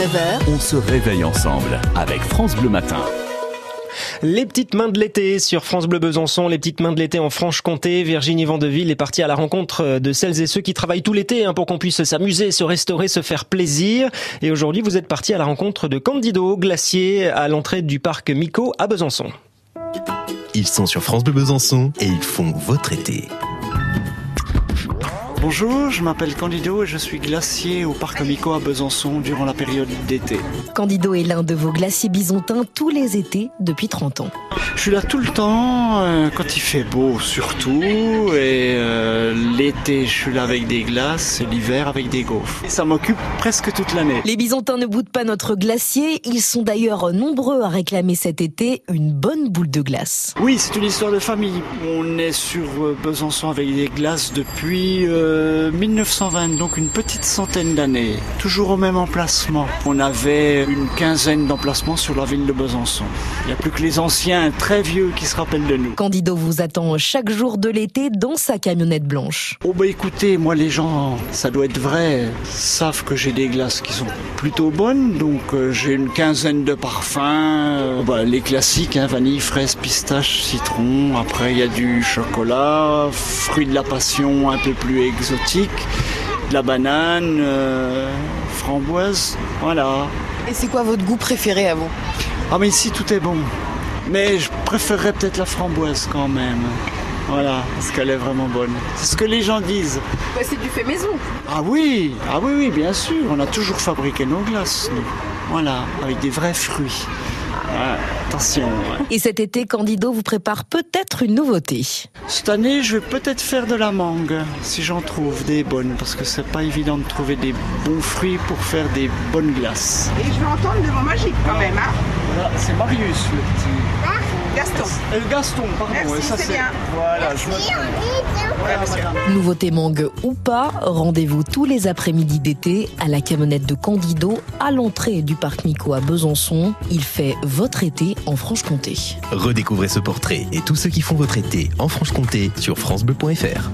9h. On se réveille ensemble avec France Bleu Matin. Les petites mains de l'été sur France Bleu Besançon, les petites mains de l'été en Franche-Comté. Virginie Vandeville est partie à la rencontre de celles et ceux qui travaillent tout l'été hein, pour qu'on puisse s'amuser, se restaurer, se faire plaisir. Et aujourd'hui, vous êtes partie à la rencontre de Candido, glacier à l'entrée du parc Mico à Besançon. Ils sont sur France Bleu Besançon et ils font votre été. Bonjour, je m'appelle Candido et je suis glacier au parc Mico à Besançon durant la période d'été. Candido est l'un de vos glaciers bisontins tous les étés depuis 30 ans. Je suis là tout le temps, euh, quand il fait beau surtout, et euh, l'été je suis là avec des glaces, et l'hiver avec des gaufres. Et ça m'occupe presque toute l'année. Les bisontins ne boudent pas notre glacier, ils sont d'ailleurs nombreux à réclamer cet été une bonne boule de glace. Oui, c'est une histoire de famille. On est sur euh, Besançon avec des glaces depuis euh, 1920, donc une petite centaine d'années. Toujours au même emplacement. On avait une quinzaine d'emplacements sur la ville de Besançon. Il n'y a plus que les anciens très vieux qui se rappellent de nous. Candido vous attend chaque jour de l'été dans sa camionnette blanche. Oh bah écoutez, moi les gens, ça doit être vrai, savent que j'ai des glaces qui sont plutôt bonnes, donc euh, j'ai une quinzaine de parfums, euh, bah, les classiques, hein, vanille, fraise, pistache, citron, après il y a du chocolat, fruits de la passion un peu plus exotique, de la banane, euh, framboise, voilà. Et c'est quoi votre goût préféré à vous? Ah mais ici tout est bon, mais je préférerais peut-être la framboise quand même. Voilà, parce qu'elle est vraiment bonne. C'est ce que les gens disent. Bah, C'est du fait maison. Ah oui, ah oui, oui, bien sûr. On a toujours fabriqué nos glaces, nous. Voilà, avec des vrais fruits. Ah, attention. ouais. Et cet été, Candido vous prépare peut-être une nouveauté. Cette année, je vais peut-être faire de la mangue, si j'en trouve des bonnes, parce que c'est pas évident de trouver des bons fruits pour faire des bonnes glaces. Et je vais entendre le mot magique quand même. Hein c'est Marius le petit. Gaston. Euh, Gaston, pardon. Merci, et ça, c'est bien. Voilà, je me trompe. Voilà, madame. Nouveauté mangue ou pas, rendez-vous tous les après-midi d'été à la camionnette de Candido à l'entrée du parc Mico à Besançon. Il fait votre été en Franche-Comté. Redécouvrez ce portrait et tous ceux qui font votre été en Franche-Comté sur francebleu.fr.